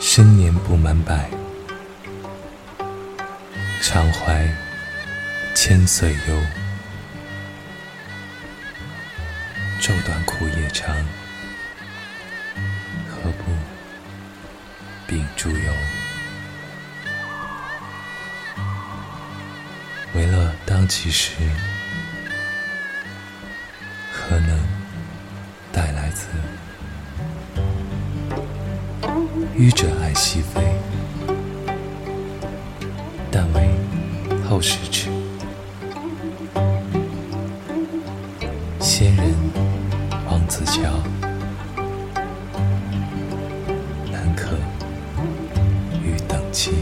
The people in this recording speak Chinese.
生年不满百，常怀千岁忧。昼短苦夜长，何不秉烛游？为了当其时，愚者爱惜飞。但为后世痴。仙人王子乔，南柯与等期。